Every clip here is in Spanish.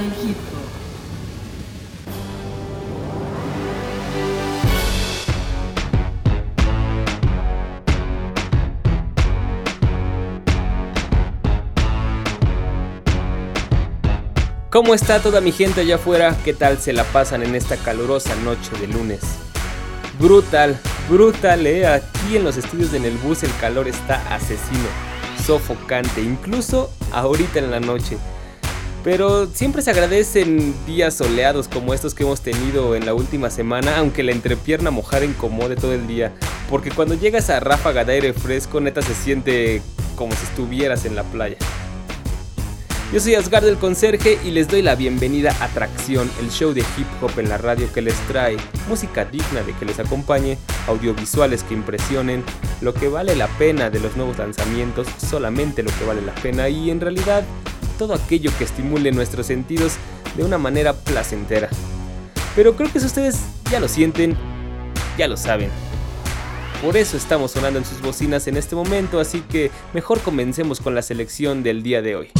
hip hop. ¿Cómo está toda mi gente allá afuera? ¿Qué tal se la pasan en esta calurosa noche de lunes? Brutal, brutal, eh. Aquí en los estudios de el bus el calor está asesino, sofocante, incluso ahorita en la noche. Pero siempre se agradecen días soleados como estos que hemos tenido en la última semana, aunque la entrepierna mojada incomode todo el día. Porque cuando llegas a ráfaga de aire fresco, neta se siente como si estuvieras en la playa. Yo soy Asgard del Conserje y les doy la bienvenida a Tracción, el show de hip hop en la radio que les trae música digna de que les acompañe, audiovisuales que impresionen, lo que vale la pena de los nuevos lanzamientos, solamente lo que vale la pena y en realidad todo aquello que estimule nuestros sentidos de una manera placentera. Pero creo que si ustedes ya lo sienten, ya lo saben. Por eso estamos sonando en sus bocinas en este momento, así que mejor comencemos con la selección del día de hoy.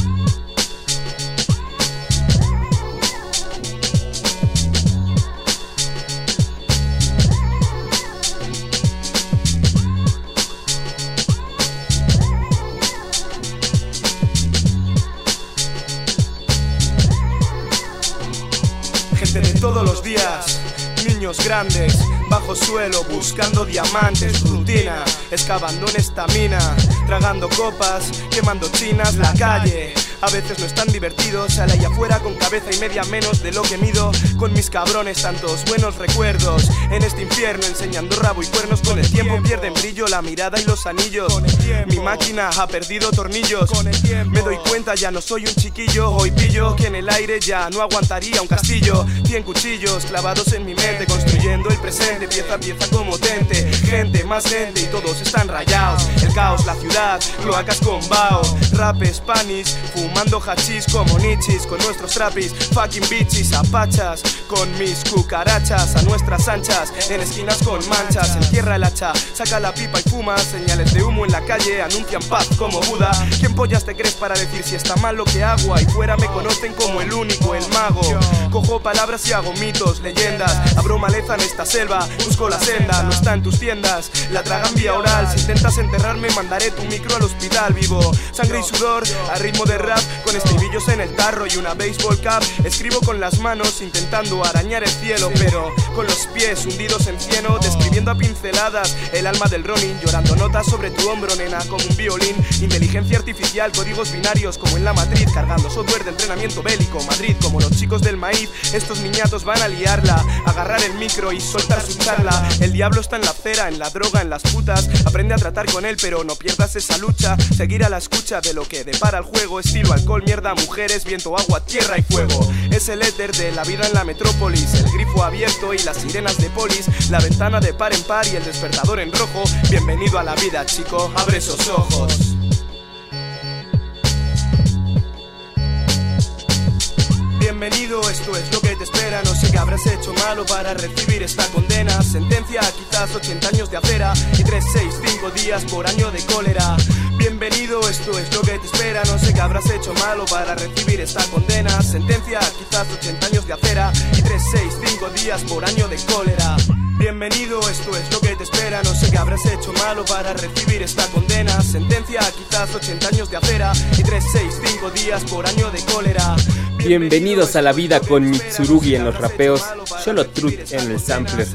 Grandes, bajo suelo, buscando diamantes, rutina, excavando en esta mina, tragando copas, quemando chinas, la calle. A veces no es tan divertido, sale allá afuera con cabeza y media menos de lo que mido. Con mis cabrones, tantos buenos recuerdos. En este infierno, enseñando rabo y cuernos. Con el tiempo pierden brillo la mirada y los anillos. Mi máquina ha perdido tornillos. Me doy cuenta, ya no soy un chiquillo. Hoy pillo que en el aire ya no aguantaría un castillo. Cien cuchillos clavados en mi mente, construyendo el presente, pieza a pieza como tente. Gente, más gente y todos están rayados. El caos, la ciudad, cloacas con bao. Rap, Spanish, fum Fumando hachís como nichis con nuestros trapis Fucking bitches, apachas Con mis cucarachas a nuestras anchas En esquinas con manchas, entierra el hacha Saca la pipa y fuma Señales de humo en la calle anuncian paz como Buda. ¿Quién pollas te crees para decir si está mal lo que hago? Ahí fuera me conocen como el único, el mago. Cojo palabras y hago mitos, leyendas Abro maleza en esta selva, busco la senda No está en tus tiendas, la tragan vía oral Si intentas enterrarme mandaré tu micro al hospital Vivo. Sangre y sudor a ritmo de rap con estribillos en el tarro y una baseball cap. Escribo con las manos intentando arañar el cielo, pero con los pies hundidos en cieno, describiendo a pinceladas el alma del Ronin, llorando notas sobre tu hombro, nena, como un violín. Inteligencia artificial, códigos binarios como en la matriz, cargando software de entrenamiento bélico. Madrid, como los chicos del maíz, estos niñatos van a liarla, agarrar el micro y soltar su charla. El diablo está en la cera, en la droga, en las putas. Aprende a tratar con él, pero no pierdas esa lucha. Seguir a la escucha de lo que depara el juego, estilo alcohol, mierda, mujeres, viento, agua, tierra y fuego. Es el éter de la vida en la metrópolis, el grifo abierto y las sirenas de polis, la ventana de par en par y el despertador en rojo. Bienvenido a la vida, chico, abre esos ojos. Bienvenido, esto es lo que te espera. No sé qué habrás hecho malo para recibir esta condena. Sentencia, quizás 80 años de acera y 3, 6, 5 días por año de cólera. Bienvenido, esto es lo que te espera. No sé qué habrás hecho malo para recibir esta condena. Sentencia, quizás 80 años de acera y 3, 6, 5 días por año de cólera. Bienvenido, esto es lo que te espera. No sé qué habrás hecho malo para recibir esta condena. Sentencia, quizás 80 años de acera y 3, 6, 5 días por año de cólera. Bienvenidos a la vida con Mitsurugi en los rapeos, Solo Truth en el sampler.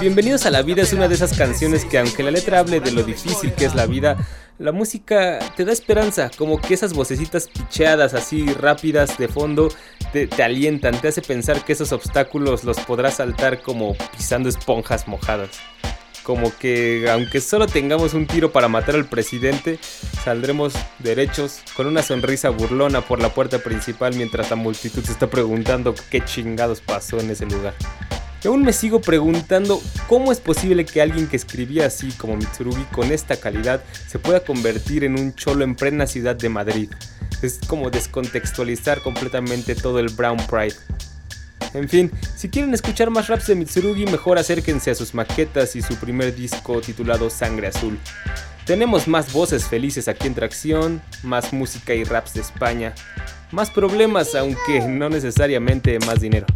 Bienvenidos a la vida es una de esas canciones que aunque la letra hable de lo difícil que es la vida, la música te da esperanza, como que esas vocecitas picheadas así rápidas de fondo te, te, alientan, te hace pensar que esos obstáculos los podrás saltar como pisando esponjas mojadas. Como que aunque solo tengamos un tiro para matar al presidente, saldremos derechos con una sonrisa burlona por la puerta principal mientras la multitud se está preguntando qué chingados pasó en ese lugar. Y aún me sigo preguntando cómo es posible que alguien que escribía así como Mitsurugi con esta calidad se pueda convertir en un cholo en plena ciudad de Madrid. Es como descontextualizar completamente todo el Brown Pride. En fin, si quieren escuchar más raps de Mitsurugi, mejor acérquense a sus maquetas y su primer disco titulado Sangre Azul. Tenemos más voces felices aquí en Tracción, más música y raps de España, más problemas, aunque no necesariamente más dinero.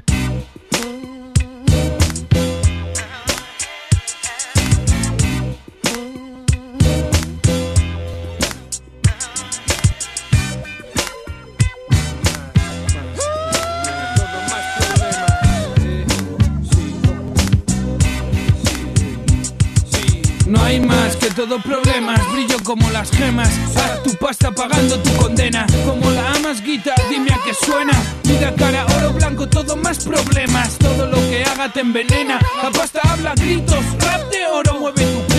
Todo problemas, brillo como las gemas. Para tu pasta pagando tu condena. Como la amas, guita, dime a qué suena. Vida cara, oro blanco, todo más problemas. Todo lo que haga te envenena. La pasta habla gritos, rap de oro mueve tu.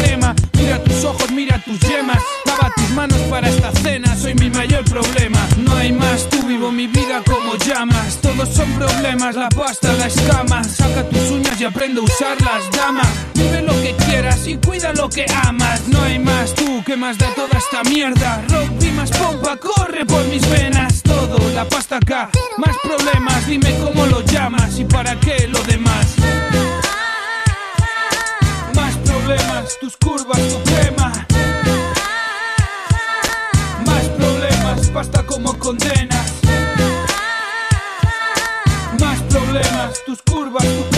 Mira tus ojos, mira tus yemas. Lava tus manos para esta cena, soy mi mayor problema. No hay más, tú vivo mi vida como llamas. Todos son problemas, la pasta, la escama. Saca tus uñas y aprende a usarlas, dama. Vive lo que quieras y cuida lo que amas. No hay más, tú que más da toda esta mierda. Rock, más pompa, corre por mis venas. Todo, la pasta acá, más problemas. Dime cómo lo llamas y para qué lo demás problemas, tus curvas, tu crema. Más problemas, basta como condenas. Más problemas, tus curvas, tu crema.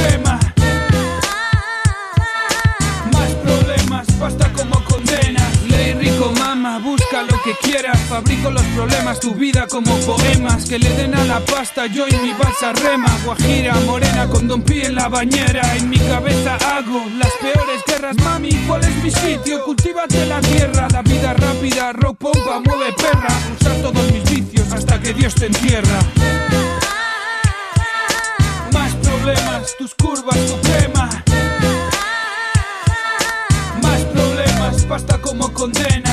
Que quieras. Fabrico los problemas, tu vida como poemas. Que le den a la pasta, yo y mi balsa rema. Guajira, morena, con don pie en la bañera. En mi cabeza hago las peores guerras, mami. ¿Cuál es mi sitio? Cultívate la tierra. La vida rápida, rock pompa, mueve perra. Usar todos mis vicios hasta que Dios te entierra. Más problemas, tus curvas, tu crema. Más problemas, pasta como condenas.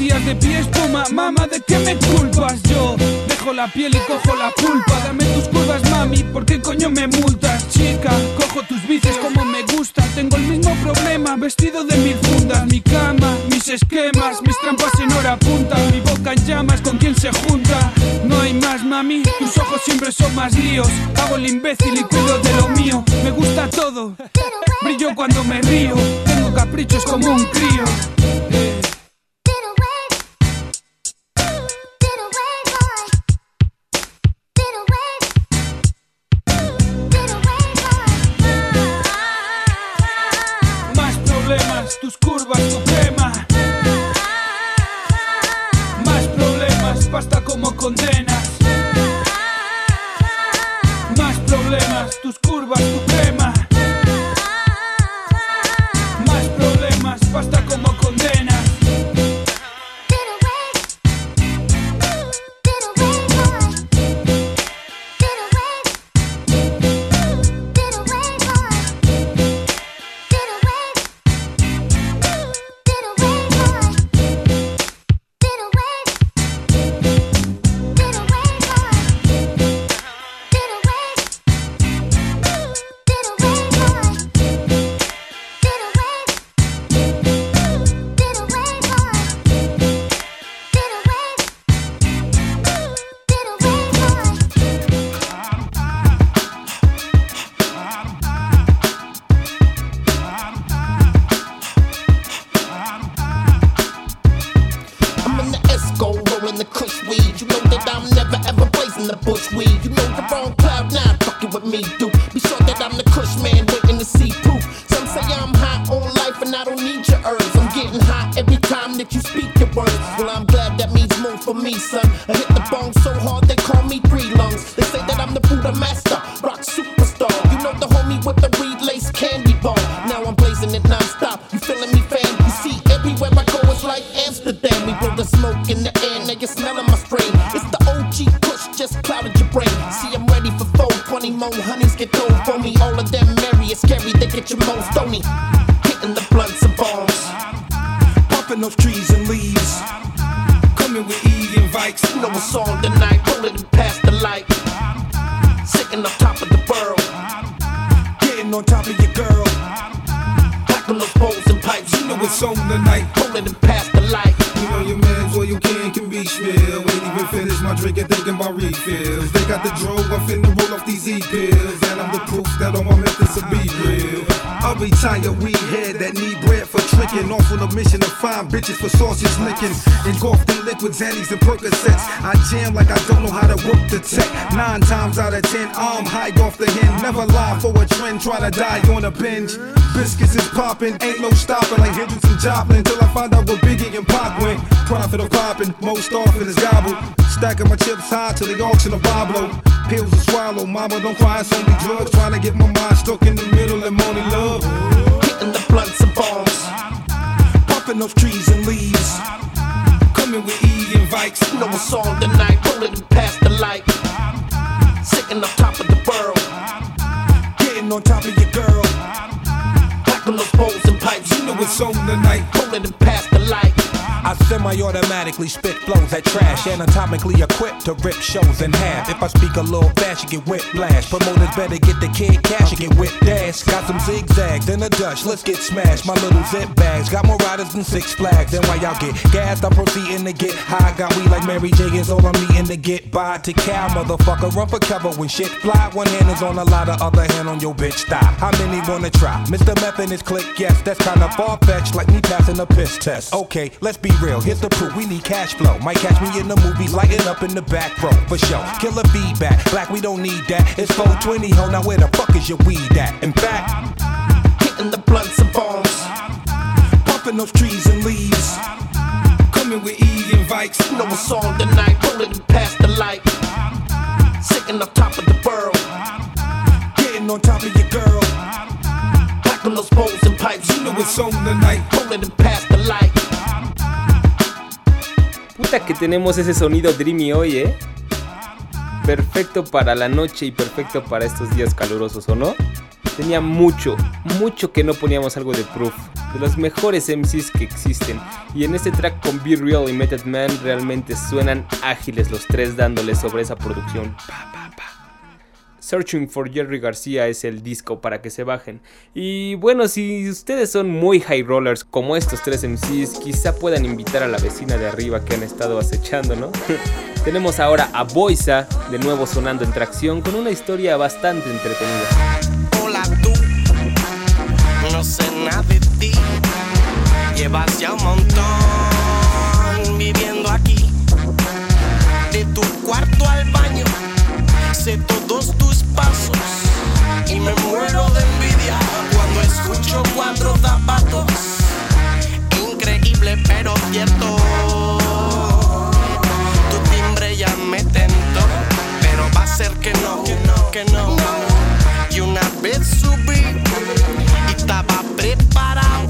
Días de pie espuma, mama, ¿de qué me culpas? Yo dejo la piel y cojo la pulpa. Dame tus curvas, mami, ¿por qué coño me multas? Chica, cojo tus bicis como me gusta. Tengo el mismo problema, vestido de mil fundas. Mi cama, mis esquemas, mis trampas en hora punta. Mi boca en llamas, ¿con quién se junta? No hay más, mami, tus ojos siempre son más líos. Hago el imbécil y cuido de lo mío. Me gusta todo, brillo cuando me río. Tengo caprichos como un crío. Eh. Pasta como condenas. Más problemas, tus curvas, tu in liquids, annies, and Percocets. I jam like I don't know how to work the tech. Nine times out of ten, I'm high off the hen. Never lie for a trend, try to die on a binge. Biscuits is popping, ain't no stopping like Hendrix and Joplin till I find out what Biggie and Pac went. Profit of popping, most often is gobble. Stacking my chips high to the auction of Pablo. Pills to swallow, mama don't cry, it's only drugs. Trying to get my mind stuck in the middle and money love. Hitting the blunts and bombs. Pumping those trees and leaves. Coming with You know it's on tonight. And pass the light. Sitting on top of the world. Getting on top of your girl. Back on those poles and pipes. You know it's on tonight. Semi-automatically spit flows that trash, anatomically equipped to rip shows in half. If I speak a little fast, you get whiplash. Promoters better get the kid cash, you get whipped ass. Got some zigzags and a Dutch, let's get smashed. My little zip bags got more riders than Six Flags. Then why y'all get gassed, I'm proceeding to get high. Got we like Mary J. It's all I'm needing to get by to cow, motherfucker. Run for cover when shit fly. One hand is on a ladder, other hand on your bitch thigh. How many wanna try? Mr. Meth and his click, yes, that's kinda far fetched, like me passing a piss test. Okay, let's be real, here's the proof. We need cash flow. Might catch me in the movies, lighting up in the back row for sure. Killer feedback, black, we don't need that. It's 420, ho, now where the fuck is your weed at? In fact, Hitting the blunts and bombs. Pumping those trees and leaves. Coming with E and Vikes. Know it's on tonight. And pass the light. Sitting on top of the world. Getting on top of your girl. Back on those poles and pipes. You know it's on tonight. Hold it Puta que tenemos ese sonido dreamy hoy, ¿eh? Perfecto para la noche y perfecto para estos días calurosos, ¿o no? Tenía mucho, mucho que no poníamos algo de Proof, de los mejores MCs que existen. Y en este track con Be Real y Method Man realmente suenan ágiles los tres dándole sobre esa producción. Pa, pa. Searching for Jerry García es el disco para que se bajen. Y bueno, si ustedes son muy high rollers como estos tres MCs, quizá puedan invitar a la vecina de arriba que han estado acechando, ¿no? Tenemos ahora a Boisa de nuevo sonando en tracción con una historia bastante entretenida. Hola tú, no sé nada de ti. Llevas ya un montón viviendo aquí. De tu cuarto al baño, sé todos tus Y me muero de envidia cuando escucho cuatro zapatos. Increíble pero cierto. Tu timbre ya me tentó, pero va a ser que no, que no. Y una vez subí y estaba preparado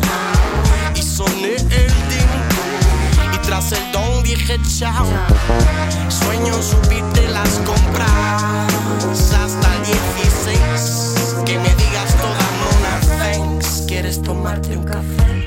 y soné el ding y tras el don dije chao. Sueño subirte las compras tomarte un café?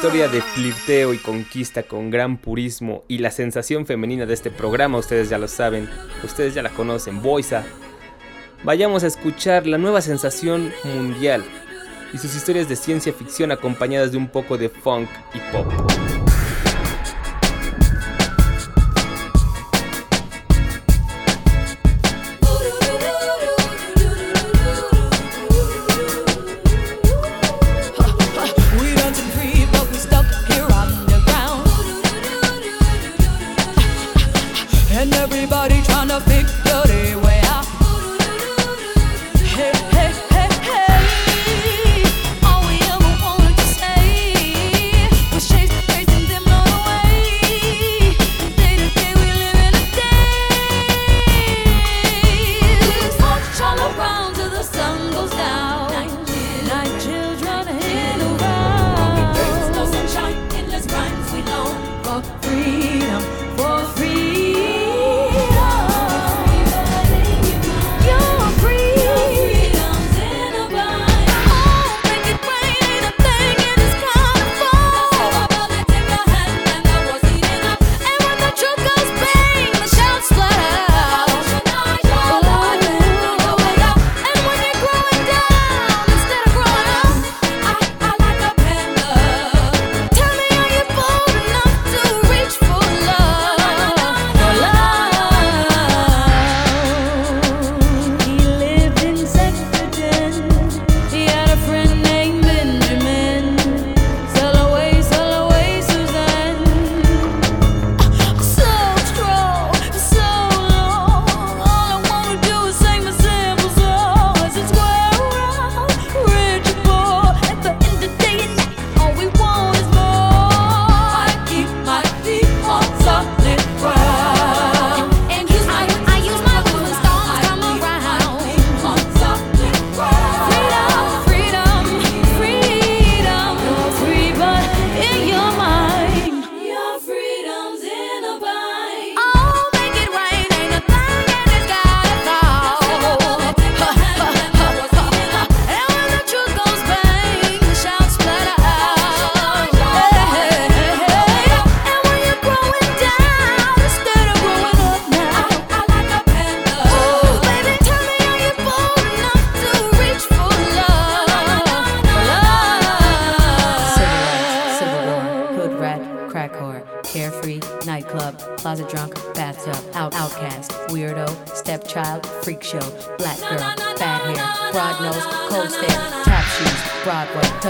historia de flirteo y conquista con gran purismo y la sensación femenina de este programa, ustedes ya lo saben, ustedes ya la conocen, Boisa. Vayamos a escuchar la nueva sensación mundial y sus historias de ciencia ficción acompañadas de un poco de funk y pop. Everybody trying to fix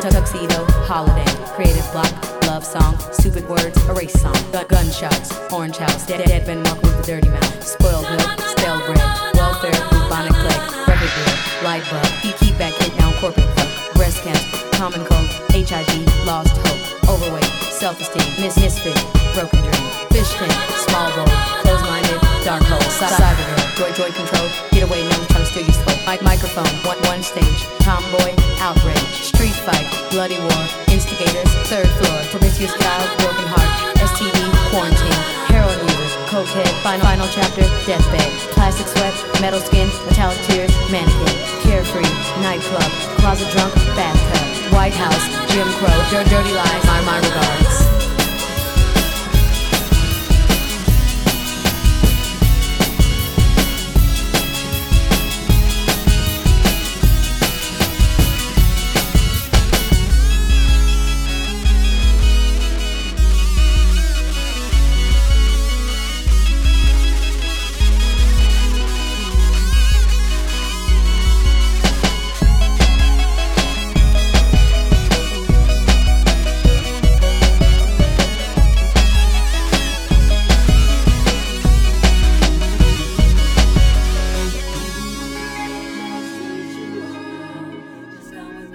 tuxedo, holiday, creative block, love song, stupid words, erase song, The gunshots, orange house, dead, dead man walk with the dirty mouth, spoiled milk, stale bread, welfare, bubonic plague, record deal, light bulb, you keep back eight down, corporate club, breast cancer, common cold, HIV, lost hope, overweight, self-esteem, misfit, broken dream, fish tank, small bowl, closed-minded, dark hole, cyber, joy, joy control, rise till you microphone, one, one stage, tomboy, outrage, street fight, bloody war, instigators, third floor, promiscuous child, broken heart, STD, quarantine, heroin users, cokehead, final, final chapter, deathbed, plastic sweat, metal skin, metallic tears, mannequin, carefree, nightclub, closet drunk, bathtub, White House, Jim Crow, your dirty lies are my regards.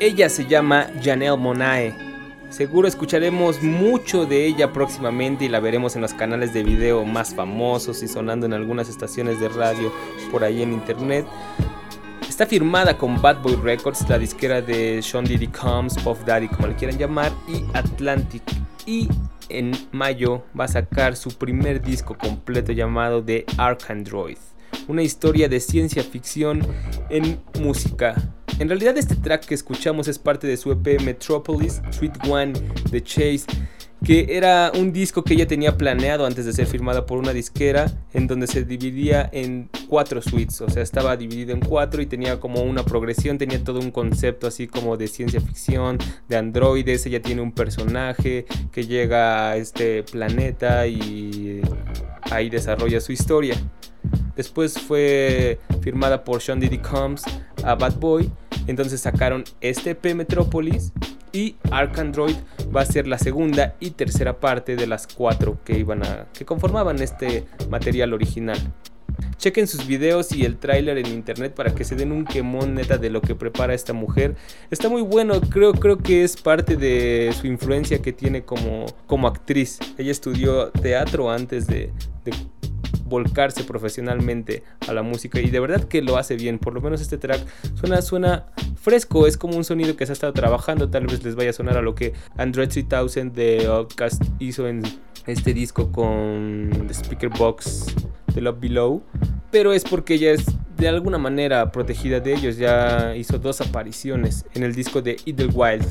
Ella se llama Janelle Monae. Seguro escucharemos mucho de ella próximamente y la veremos en los canales de video más famosos y sonando en algunas estaciones de radio por ahí en internet. Está firmada con Bad Boy Records, la disquera de Sean Diddy Combs, Puff Daddy, como le quieran llamar, y Atlantic. Y en mayo va a sacar su primer disco completo llamado The Ark Android, una historia de ciencia ficción en música en realidad este track que escuchamos es parte de su EP Metropolis, Street One de Chase, que era un disco que ella tenía planeado antes de ser firmada por una disquera, en donde se dividía en cuatro suites, o sea, estaba dividido en cuatro y tenía como una progresión, tenía todo un concepto así como de ciencia ficción, de androides, ella tiene un personaje que llega a este planeta y ahí desarrolla su historia. Después fue firmada por Sean Diddy Combs a Bad Boy. Entonces sacaron este EP Metropolis y Arcandroid va a ser la segunda y tercera parte de las cuatro que iban a que conformaban este material original. Chequen sus videos y el tráiler en internet para que se den un quemón neta de lo que prepara esta mujer. Está muy bueno, creo, creo que es parte de su influencia que tiene como, como actriz. Ella estudió teatro antes de, de volcarse profesionalmente a la música y de verdad que lo hace bien. Por lo menos este track suena, fresco, es como un sonido que se ha estado trabajando. Tal vez les vaya a sonar a lo que Android 3000 de Outcast hizo en este disco con The Speaker Box de Love Below. Pero es porque ella es de alguna manera protegida de ellos. Ya hizo dos apariciones en el disco de Idlewild.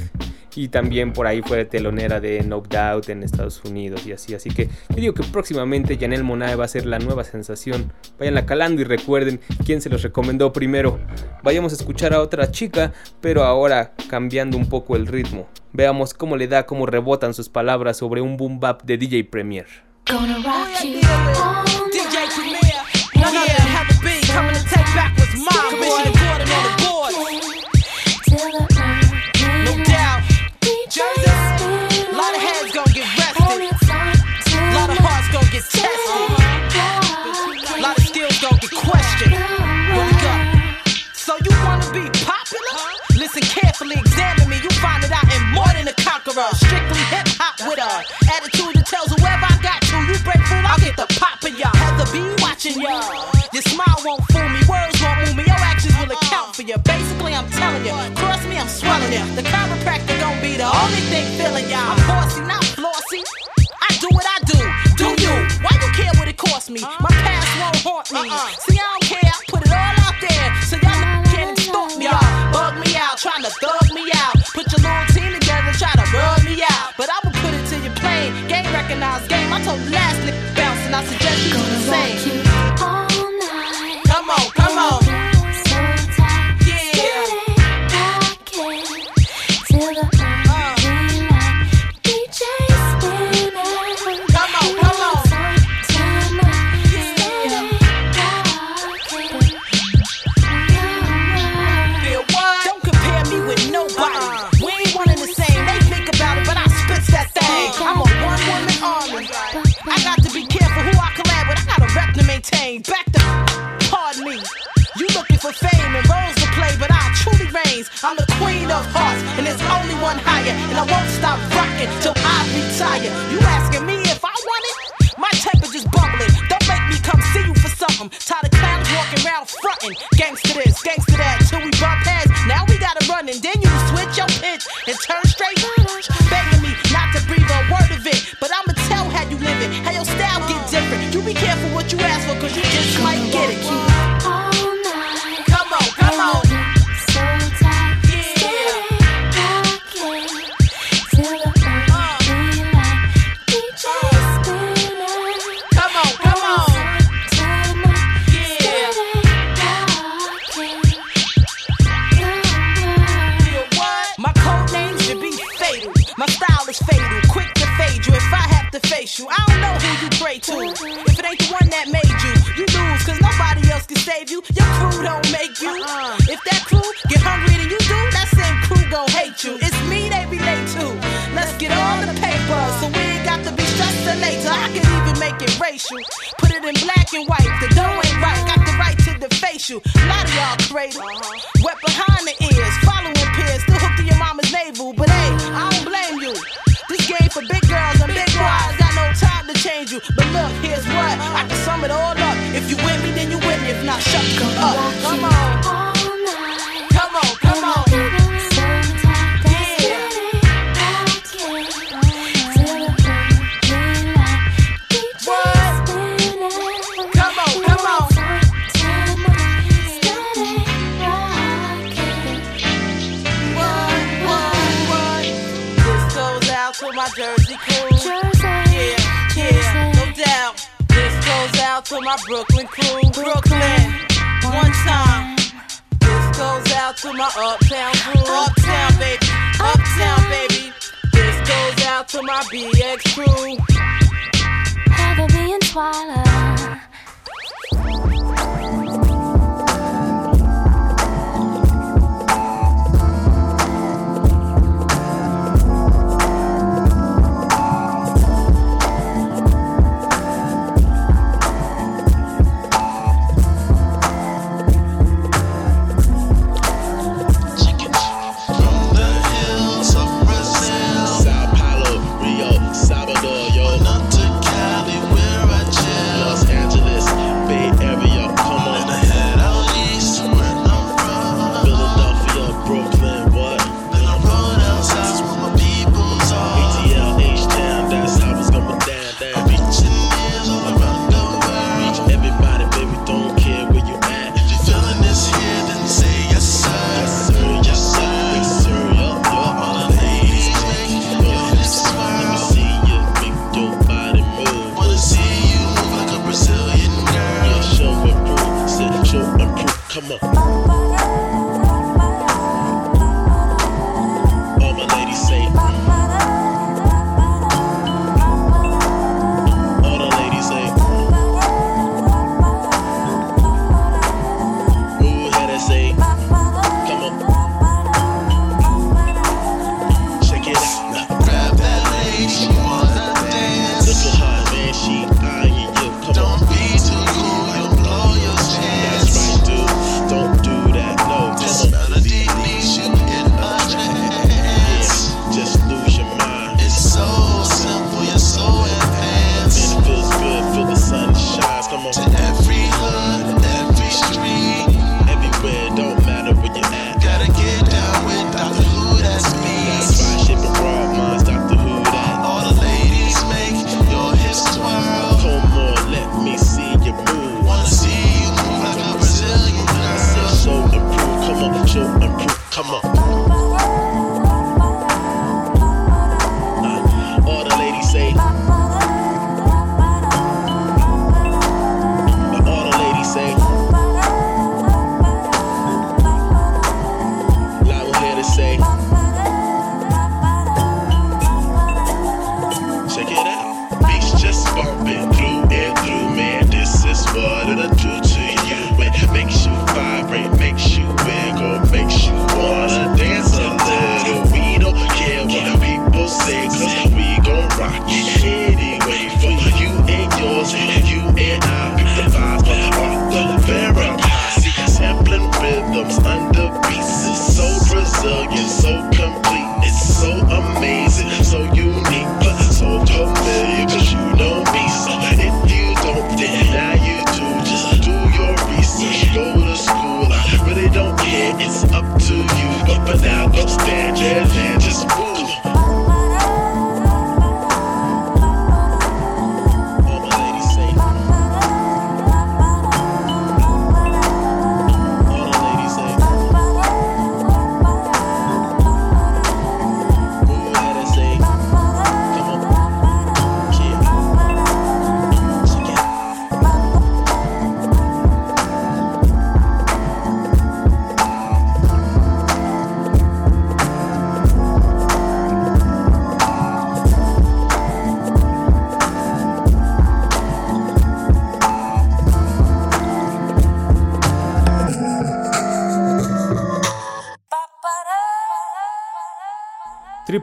Y también por ahí fue telonera de No Doubt en Estados Unidos y así. Así que yo digo que próximamente Janelle Monae va a ser la nueva sensación. Vayanla calando y recuerden quién se los recomendó primero. Vayamos a escuchar a otra chica, pero ahora cambiando un poco el ritmo. Veamos cómo le da, cómo rebotan sus palabras sobre un boom bap de DJ Premier. Gonna rock you all DJ. Premier, coming to take back Strictly hip hop with a attitude that tells whoever I got to. You break through, I'll get the pop of ya. Heather be watching ya. Your smile won't fool me, words won't move me. Your actions will account for you. Basically, I'm telling you, cross me, I'm swelling you. The chiropractor gon' be the only thing feeling ya. I'm bossy, not flossy. I do what I do. Do you? Why you care what it cost me? My past won't haunt me. Uh-uh. See, I don't care. I put it all out there. So y'all can't extort me. Y'all bug me out, trying to thug me out. Put your little won't last. Lip bouncing, I suggest you do the same. Reigns. I'm the queen of hearts, and there's only one higher. And I won't stop rocking till I retire. You asking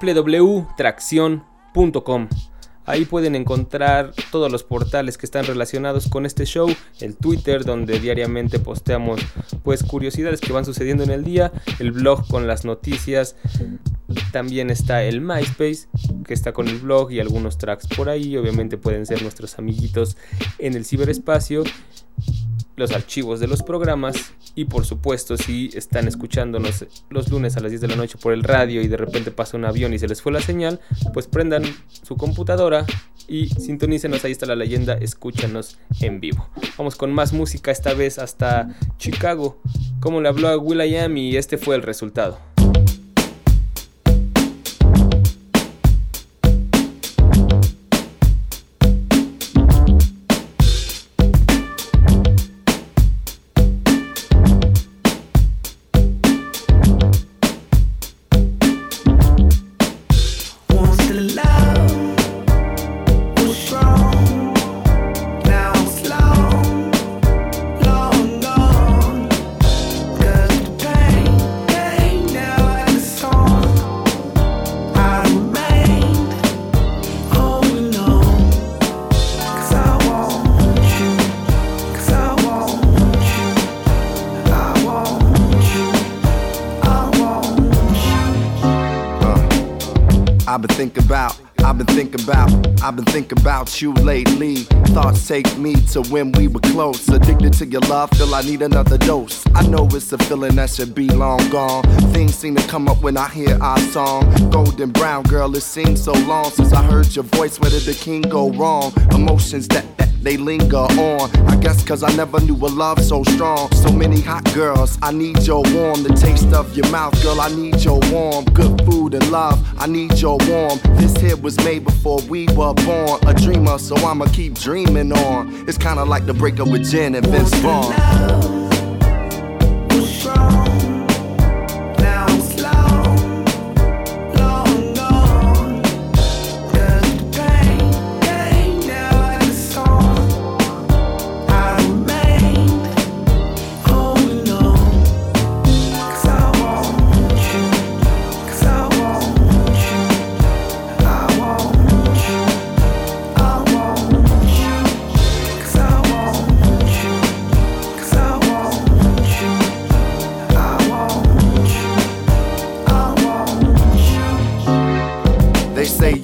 www.tracción.com. Ahí pueden encontrar todos los portales que están relacionados con este show, el Twitter donde diariamente posteamos pues curiosidades que van sucediendo en el día, el blog con las noticias, también está el MySpace que está con el blog y algunos tracks por ahí, obviamente pueden ser nuestros amiguitos en el ciberespacio los archivos de los programas y por supuesto si están escuchándonos los lunes a las 10 de la noche por el radio y de repente pasa un avión y se les fue la señal, pues prendan su computadora y sintonícenos, ahí está la leyenda, escúchanos en vivo. Vamos con más música esta vez hasta Chicago, como le habló a Will.i.am y este fue el resultado. Thinking about, I've been thinking about you lately. Thoughts take me to when we were close. Addicted to your love, feel I need another dose. I know it's a feeling that should be long gone. Things seem to come up when I hear our song. Golden brown girl, it seems so long since I heard your voice. Where did the king go wrong? Emotions that, that they linger on. I guess cause I never knew a love so strong. So many hot girls, I need your warm. The taste of your mouth, girl, I need your warm. Good food and love, I need your warm. This hit was made before we were born. A dreamer, so I'ma keep dreaming on. It's kinda like the breakup with Jen and Vince Vaughn.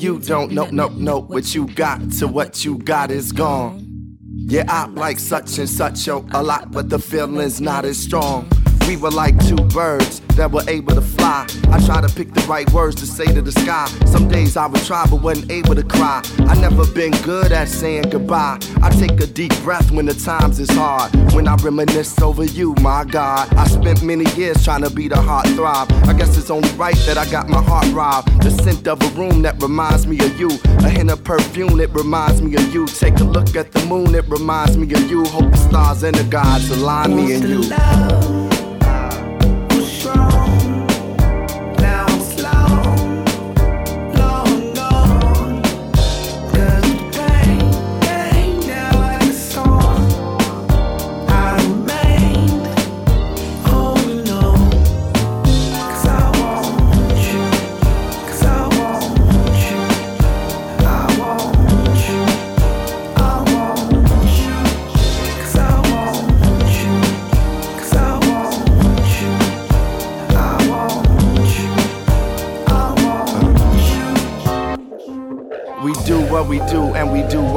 You. Don't know, no, no, what you got to what you got is gone. Yeah, I like such and such yo, a lot, but the feeling's not as strong. We were like two birds that were able to fly. I try to pick the right words to say to the sky. Some days I would try, but wasn't able to cry. I never been good at saying goodbye. I take a deep breath when the times is hard. When I reminisce over you, my God. I spent many years trying to be the heart throb. I guess it's only right that I got my heart robbed. The scent of a room that reminds me of you. A hint of perfume that reminds me of you. Take a look at the moon, it reminds me of you. Hope the stars and the gods align me and you. Now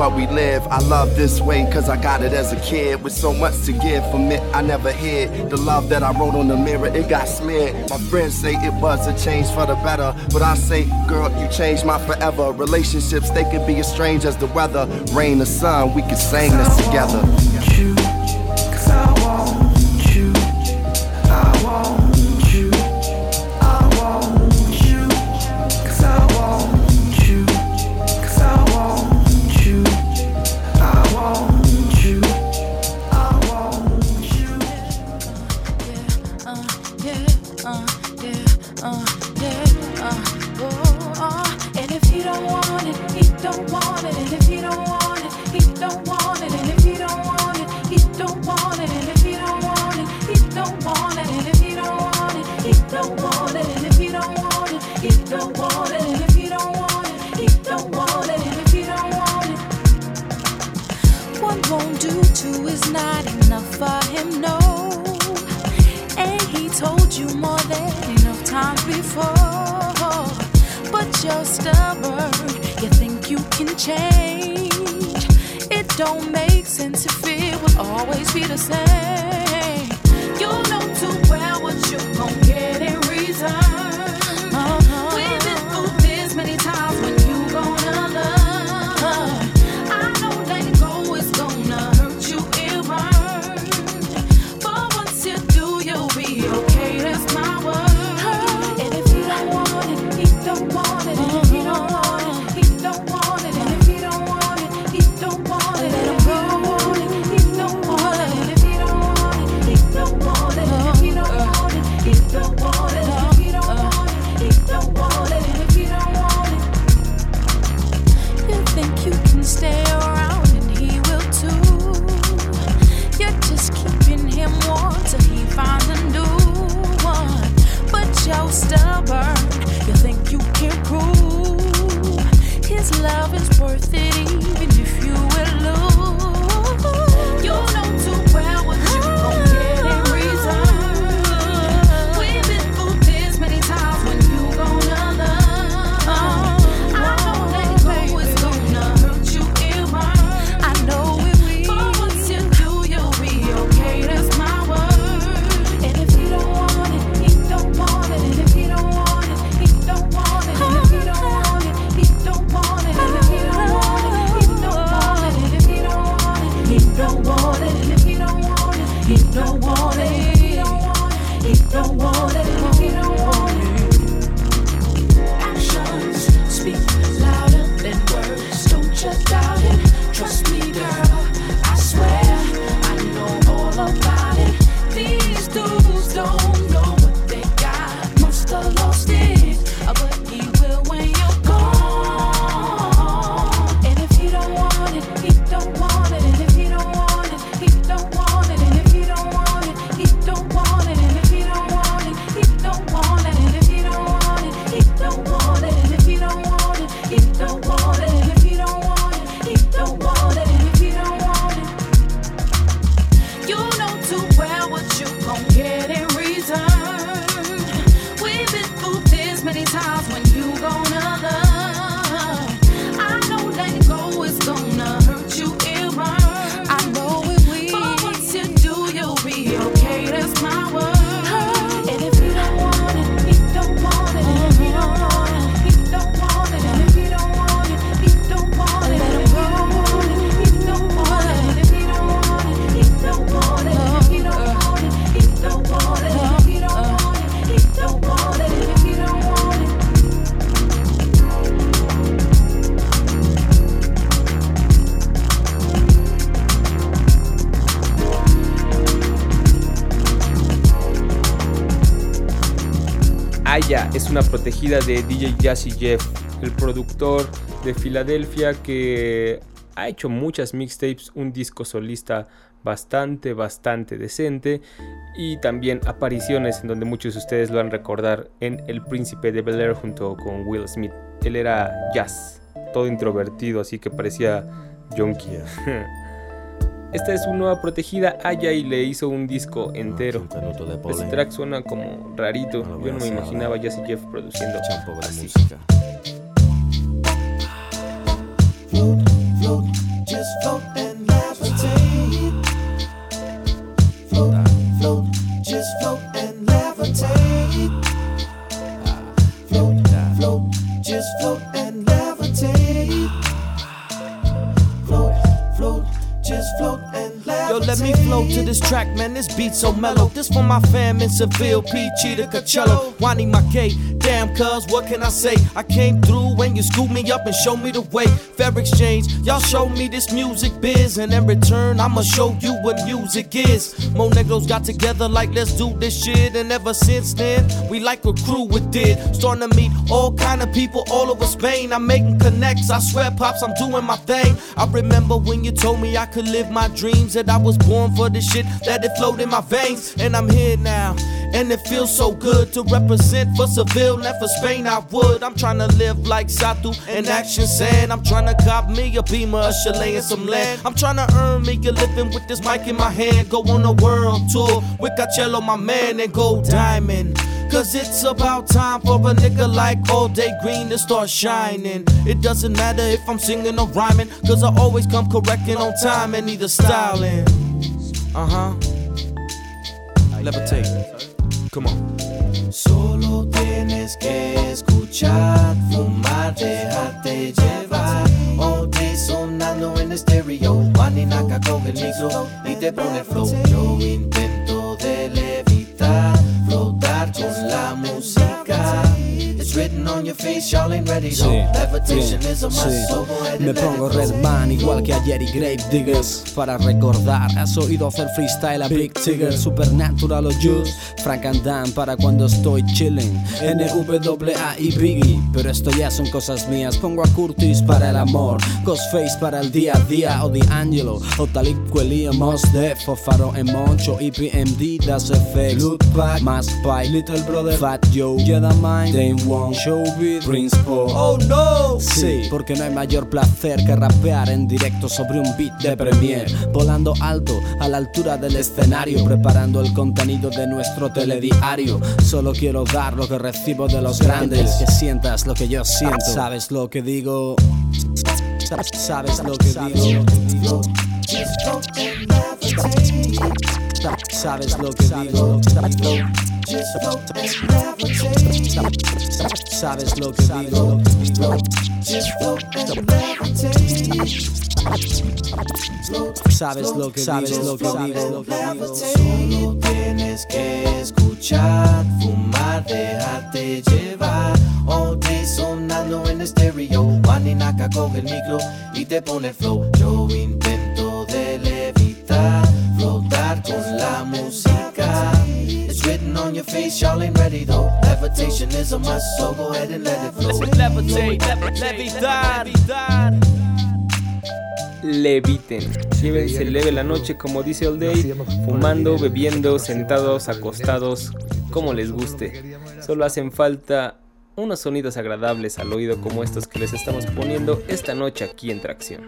what we live. I love this way cause I got it as a kid with so much to give from it. I never hid the love that I wrote on the mirror, it got smeared. My friends say it was a change for the better, but I say, girl, you changed my forever. Relationships, they can be as strange as the weather. Rain or sun, we can sing this together. Es una protegida de DJ Jazzy Jeff, el productor de Filadelfia que ha hecho muchas mixtapes, un disco solista bastante, bastante decente y también apariciones en donde muchos de ustedes lo van a recordar en El Príncipe de Bel Air junto con Will Smith. Él era jazz, todo introvertido, así que parecía junkie. Esta es su nueva protegida, Aya, y le hizo un disco entero. Este track suena como rarito. Yo no me imaginaba a Jazzy Jeff produciendo así. Float, just float and levitate. Float, float, just float and levitate. Float, float, just float let me flow to this track, man. This beat so mellow. This for my fam in Seville, Peachy to Coachella. Wani my K. Damn, cuz, what can I say? I came through when you scooped me up and showed me the way. Fair exchange, y'all show me this music biz. And in return, I'ma show you what music is. Mo Negros got together like, let's do this shit. And ever since then, we like a crew with did. Starting to meet all kind of people all over Spain. I'm making connects. I swear, Pops, I'm doing my thing. I remember when you told me I could live my dreams. That I was born for this shit, that it flowed in my veins. And I'm here now. And it feels so good to represent for Seville not for Spain. I would. I'm trying to live like Satu and Action Sand. I'm trying to cop me a beamer, a chalet, and some land. I'm trying to earn me a living with this mic in my hand. Go on a world tour with Coachella, my man, and go diamond. Cause it's about time for a nigga like All Day Green to start shining. It doesn't matter if I'm singing or rhyming, cause I always come correct and on time and either styling. Uh huh. Levitate. Solo tienes que escuchar, fumar, dejarte llevar. Day sonando en estéreo. Juan y Naka coge el micro y te pone el flow. Yo intento de levitar, flotar con written on your face, y'all ain't ready. Though. Sí, bien, is a must, sí. so Me pongo it flow. Redman igual que ayer y Grave Diggers Para recordar, has oído hacer freestyle a Big Tigger Supernatural o Juice. Frank and Dan para cuando estoy chilling. NWA y Biggie Pero esto ya son cosas mías. Pongo a Curtis para el amor Ghostface para el día a día O D'Angelo O Talib Kweli o Mos Def O Faro en Moncho EPMD Das FX Loot Pack Más Pie Little Brother. Fat Joe. Jedi Mind. Dame Wong Showbiz Paul Oh no! Sí, porque no hay mayor placer que rapear en directo sobre un beat de premier, volando alto a la altura del escenario, preparando el contenido de nuestro telediario. Solo quiero dar lo que recibo de los grandes, que sientas lo que yo siento. ¿Sabes lo que digo? ¿Sabes lo que digo? ¿Sabes lo que digo? ¿Sabes lo que digo? ¿Sabes lo que Sabes lo que digo. Solo tienes que escuchar, fumar, dejarte llevar. All day sonando en estéreo. Juan y Naka coge el micro y te pone el flow. Yo música. It's written on your face, y'all ain't ready though. Levitation is a must, so go ahead and let it flow. Levitate, levitar. Leviten. Llévense leve la noche, como dice All Day, fumando, bebiendo, sentados, acostados, como les guste. Solo hacen falta unos sonidos agradables al oído como estos que les estamos poniendo esta noche aquí en Tracción.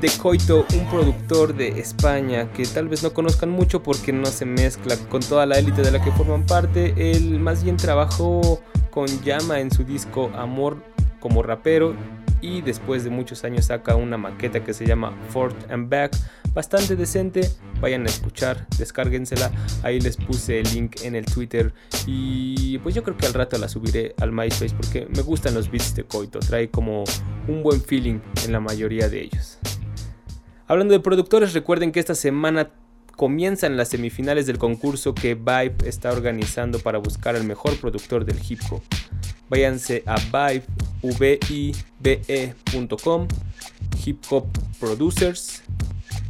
De Coito, un productor de España que tal vez no conozcan mucho porque no se mezcla con toda la élite de la que forman parte. Él más bien trabajó con Llama en su disco Amor como rapero y después de muchos años saca una maqueta que se llama Fort and Back, bastante decente, vayan a escuchar, descárguensela, ahí les puse el link en el Twitter y pues yo creo que al rato la subiré al MySpace porque me gustan los beats de Coito, trae como un buen feeling en la mayoría de ellos. Hablando de productores, recuerden que esta semana comienzan las semifinales del concurso que Vibe está organizando para buscar al mejor productor del hip hop. Váyanse a vibe.com, hip hop producers,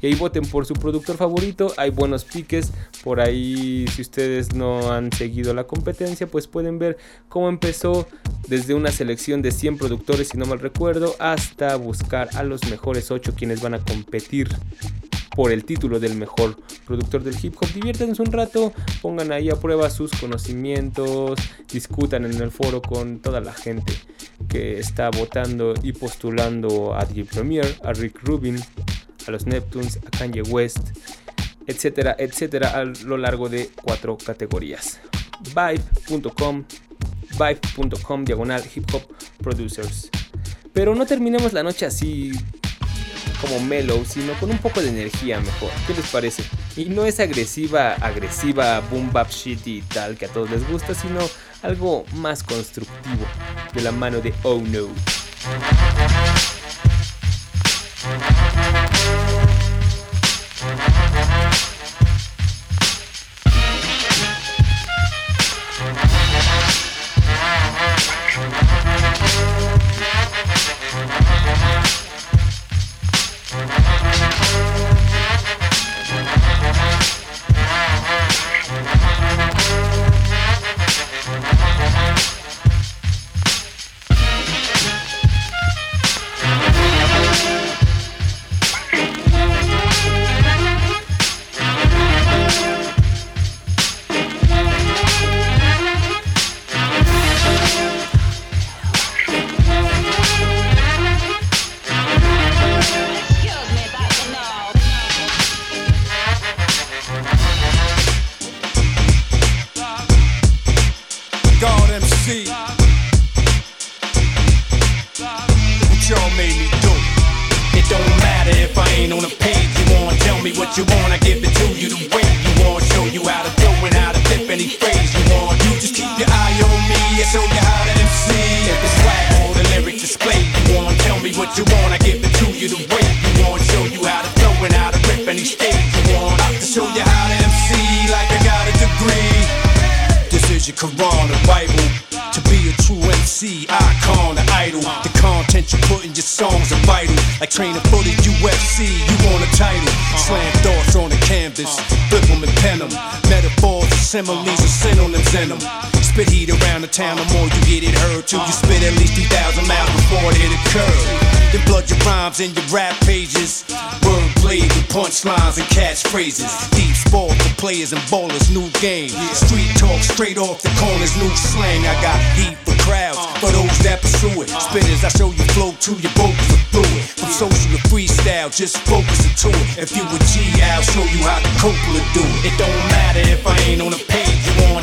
y ahí voten por su productor favorito. Hay buenos piques por ahí. Si ustedes no han seguido la competencia, pues pueden ver cómo empezó desde una selección de 100 productores, si no mal recuerdo, hasta buscar a los mejores 8 quienes van a competir por el título del mejor productor del hip hop. Diviértanse un rato, pongan ahí a prueba sus conocimientos, discutan en el foro con toda la gente que está votando y postulando a DJ Premier, a Rick Rubin, a los Neptunes, a Kanye West, etcétera, etcétera, a lo largo de cuatro categorías. Vibe.com, vibe.com, diagonal hip hop producers. Pero no terminemos la noche así como mellow, sino con un poco de energía mejor. ¿Qué les parece? Y no es agresiva, agresiva, boom bap shit y tal que a todos les gusta, sino algo más constructivo de la mano de Oh No. Is your Quran, the Bible. To be a true MC, icon, an idol. The content you put in your songs are vital. Like training for the UFC, you want a title. Slam thoughts on the canvas, similes, and synonyms in them. Spit heat around the town, the more you get it heard to. You spit at least 3,000 miles before it curve. Then blood your rhymes in your rap pages. Wordplay with punchlines and catchphrases. Deep sport for players and ballers, new game. Street talk straight off the corners, new slang. I got heat for crowds, for those that pursue it. Spitters, I show you flow to your vocals are fluid. From social to freestyle, just focus into it. If you a G, I'll show you how the Coppola do it. It don't matter if I ain't on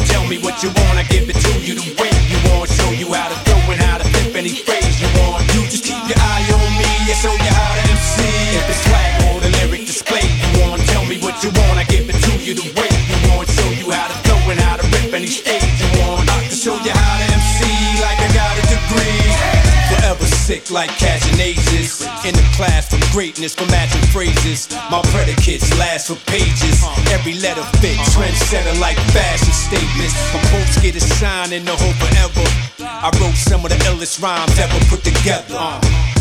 tell me what you want, I give it to you the way you want. Show you how to throw and how to flip any phrase you want. You just keep your eye on me, I show you how to MC. If it's swag or the lyric display, you want, tell me what you want, I give it to you the way Sick like catching ages. In the class for greatness, for matching phrases. My predicates last for pages. Every letter fit, trendsetter like fashion statements. My quotes get a shine in the hope forever. I wrote some of the illest rhymes ever put together.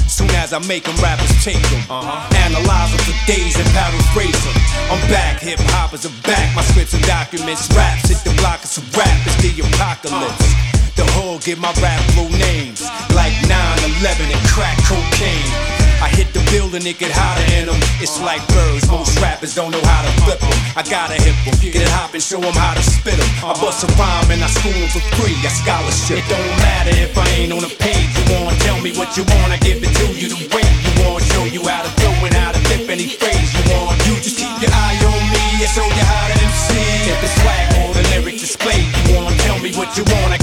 Soon as I make them, rappers take them. Uh-huh. Analyze them for days and paraphrase them. I'm back, hip hop is a back. My scripts and documents, raps hit the block, it's a rap, it's the apocalypse. The hood give my rap flow names like 9-11 and crack cocaine. I hit the building, it get hotter in them. It's like birds, most rappers don't know how to flip them. I gotta hip them, get it hoppin', show them how to spit them. I bust a rhyme and I school for free, I scholarship. It don't matter if I ain't on the page. You wanna tell me what you want, I give it to you the way you want. Show you how to throw and how to flip any phrase you want. You just keep your eye on me, I show you how to MC. If it's swag or the lyric display, you wanna tell me what you want, I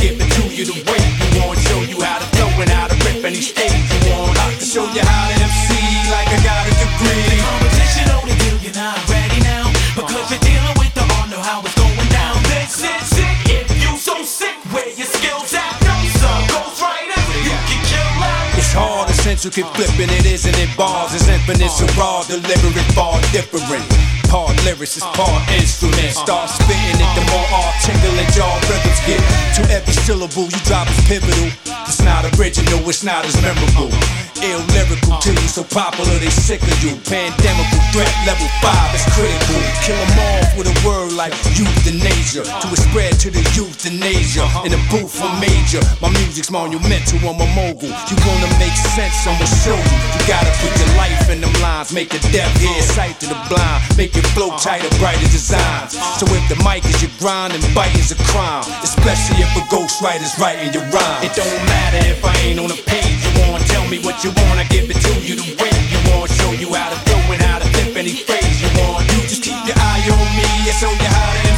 show you how to MC like I got a degree. The Competition only till you're not ready now. Because you're dealing with the art, know how it's going down. This is it. If you so sick, where your skills at? No, sir. Goes right after you can kill out. It's hard, essential, keep flipping it, isn't it? Bars is infinite, so raw, deliver far different. Part lyrics is part instrument. Start spitting it, the more articulate your rhythms get. To every syllable you drop is pivotal. It's not original, it's not as memorable. Ill lyrical till you so popular they sick of you. Pandemical threat level five is critical. Kill 'em off with a word like euthanasia. To a spread to the youth in Asia. In the booth for major. My music's monumental, I'm a mogul. You wanna make sense, I'ma show you. You gotta put your life in them lines. Make the deaf hear sight to the blind. Make it flow tighter, brighter designs. So if the mic is your grind and biting's a crime. Especially if a ghostwriter's writing your rhyme. It don't matter if I ain't on the page. You wanna tell me what you want, I give it to you the way you want. Show you how to throw and how to flip any phrase you want. You just keep your eye on me, I show you how to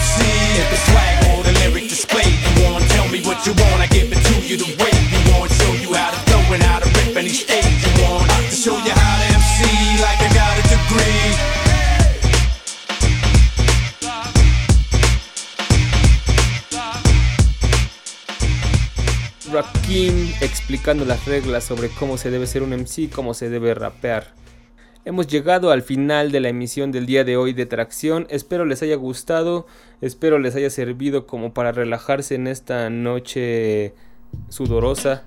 Explicando las reglas sobre cómo se debe ser un MC, cómo se debe rapear. Hemos llegado al final de la emisión del día de hoy de Tracción. Espero les haya gustado, espero les haya servido como para relajarse en esta noche sudorosa.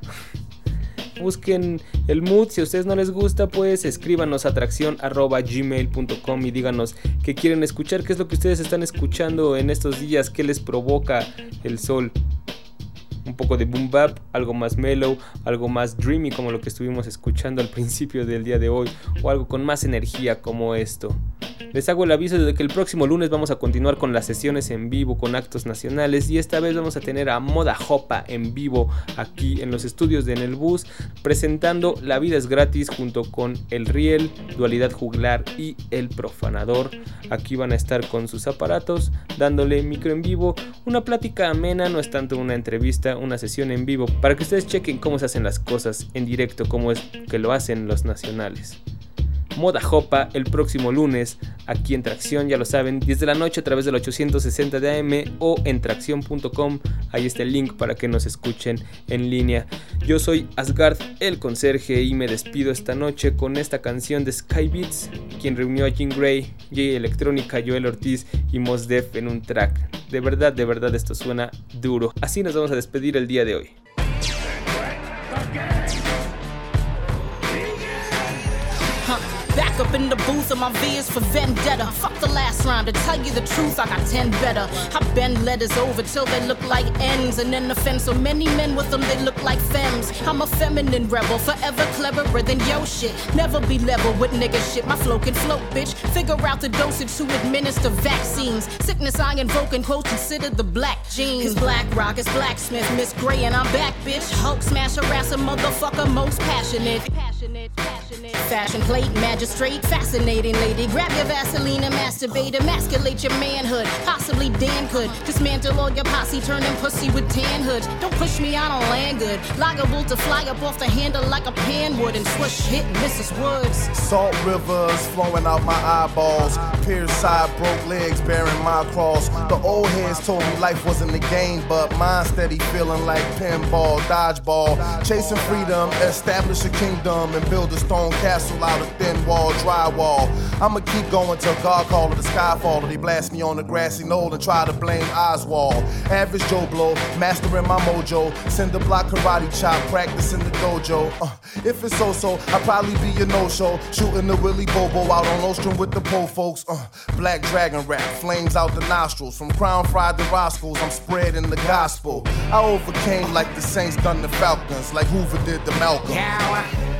Busquen el mood, si a ustedes no les gusta, pues escríbanos a tracción.gmail.com y díganos qué quieren escuchar, qué es lo que ustedes están escuchando en estos días, qué les provoca el sol un poco de boom bap, algo más mellow, algo más dreamy como lo que estuvimos escuchando al principio del día de hoy, o algo con más energía como esto. Les hago el aviso de que el próximo lunes vamos a continuar con las sesiones en vivo con actos nacionales y esta vez vamos a tener a Moda Jopa en vivo aquí en los estudios de En el Bus presentando La vida es gratis junto con El Riel, Dualidad Juglar y El Profanador. Aquí van a estar con sus aparatos dándole micro en vivo, una plática amena, no es tanto una entrevista, una sesión en vivo para que ustedes chequen cómo se hacen las cosas en directo, cómo es que lo hacen los nacionales. Moda Jopa el próximo lunes aquí en Tracción, ya lo saben, 10 de la noche a través del 860 de AM o en tracción.com. Ahí está el link para que nos escuchen en línea. Yo soy Asgard, el conserje, y me despido esta noche con esta canción de Sky Beats, quien reunió a Jean Grey, J Electrónica, Joel Ortiz y Mos Def en un track. De verdad, de verdad, esto suena duro. Así nos vamos a despedir el día de hoy. Back up in the booth and my V is for vendetta. Fuck the last rhyme, to tell you the truth, I got 10 better. I bend letters over till they look like N's, and then offend so many men with them they look like femmes. I'm a feminine rebel, forever cleverer than yo shit. Never be level with nigga shit, my flow can float, bitch. Figure out the dosage to administer vaccines. Sickness I invoke and quote consider the black jeans. Cause black rock is blacksmith, Miss Gray, and I'm back, bitch. Hulk smash harass a motherfucker most passionate. Fashion plate, magistrate, fascinating lady. Grab your Vaseline and masturbate, emasculate your manhood. Possibly Dan could dismantle all your posse, turning pussy with tan hoods. Don't push me, I don't land good. Liable to fly up off the handle like a pan would and swish hit Mrs. Woods. Salt rivers flowing out my eyeballs. Pierced side, broke legs bearing my cross. The old heads told me life wasn't a game, but mine steady feeling like pinball, dodgeball. Chasing freedom, establish a kingdom, and build a stone castle out of thin wall, drywall. I'ma keep going till God call or the sky fall, or they blast me on the grassy knoll and try to blame Oswald. Average Joe Blow, mastering my mojo. The block karate chop, practicing the dojo. Uh, if it's so so, I'll probably be a no show. Shooting the Willy Bobo out on Ostrom with the po folks. Uh, black dragon rap, flames out the nostrils. From crown fried to Roscoe's, I'm spreading the gospel. I overcame like the Saints done the Falcons, like Hoover did the Malcolm. Yeah,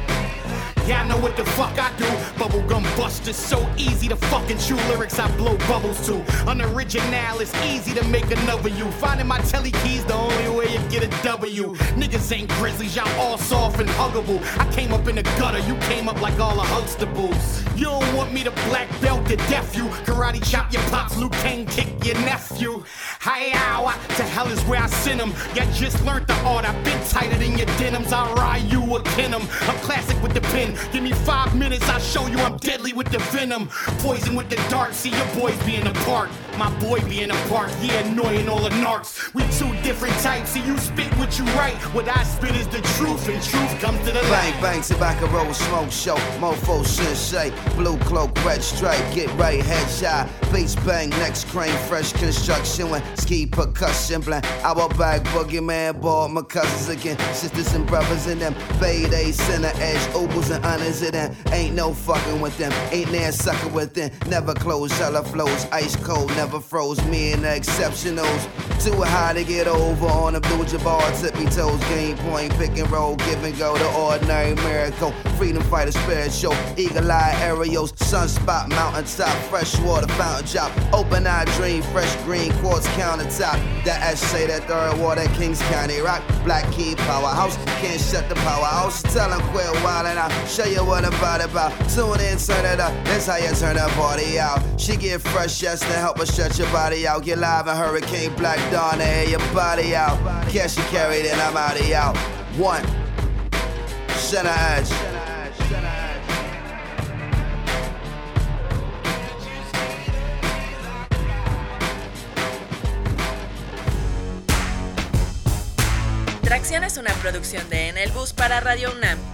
I know what the fuck I do. Bubblegum bust is so easy to fucking chew. Lyrics I blow bubbles to. Unoriginal, it's easy to make another you. Finding my telly keys the only way you get a W. Niggas ain't grizzlies, y'all all soft and huggable. I came up in the gutter, you came up like all the Huxtables. You don't want me to black belt to death you. Karate chop your pops, Luke Kang kick your nephew. Hi, ow, to hell is where I send him. Ya just learned the art, I've been tighter than your denims. I ride you a kin. I'm classic with the pen. Give me five minutes, I'll show you I'm deadly with the venom. Poison with the dart, see your boys being apart. My boy being apart, yeah, annoying all the narcs. We two different types, see you spit what you write. What I spit is the truth, and truth comes to the light. Bang, bang, tobacco roll, smoke show, mofo sensei, blue cloak, red stripe, get right, headshot, Face bang, next crane, fresh construction, when ski percussion, blend, our bag, boogeyman, ball, my cousins again, sisters and brothers in them, fade a center edge, opals and honors in them, ain't no fucking with them, ain't there sucker with them, never close, hella flows, ice cold, never froze, me and the exceptionals, too high to get over on a blue bar, tippy toes, game point, pick and roll, give and go, the ordinary miracle, freedom fighter spiritual, eagle eye aerials, sunspot, mountaintop, freshwater fountain drop, open eye dream, fresh green quartz countertop, that essay, that third water, Kings County rock, black key powerhouse, can't shut the powerhouse, tell 'em quit wildin' out, show you what about about, tune in, turn it up, that's how you turn party out, she get fresh, yes, to help her stretch your body out, get live in Hurricane Black Dawn, to air your body out, cash you carry, then I'm out of out, one, edge. Tracción es una producción de En el Bus para Radio UNAM.